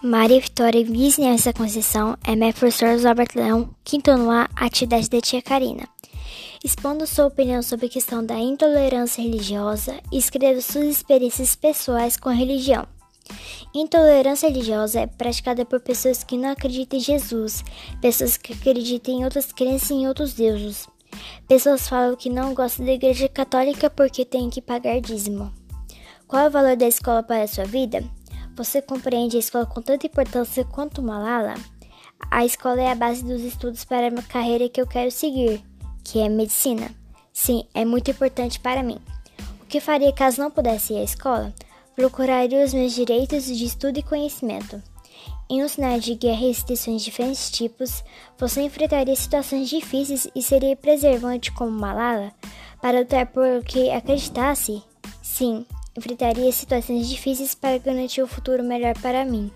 Maria Vitória Vizinhança Conceição é minha professora Robert Leão, quinto ano A, atividade da tia Karina. Expondo sua opinião sobre a questão da intolerância religiosa, escreva suas experiências pessoais com a religião. Intolerância religiosa é praticada por pessoas que não acreditam em Jesus, pessoas que acreditam em outras crenças e em outros deuses. Pessoas falam que não gostam da igreja católica porque têm que pagar dízimo. Qual é o valor da escola para a sua vida? Você compreende a escola com tanta importância quanto Malala? A escola é a base dos estudos para a carreira que eu quero seguir, que é medicina. Sim, é muito importante para mim. O que faria caso não pudesse ir à escola? Procuraria os meus direitos de estudo e conhecimento. Em um cenário de guerra e restrições de diferentes tipos, você enfrentaria situações difíceis e seria preservante como Malala para lutar por o que acreditasse? Sim, enfrentaria situações difíceis para garantir um futuro melhor para mim.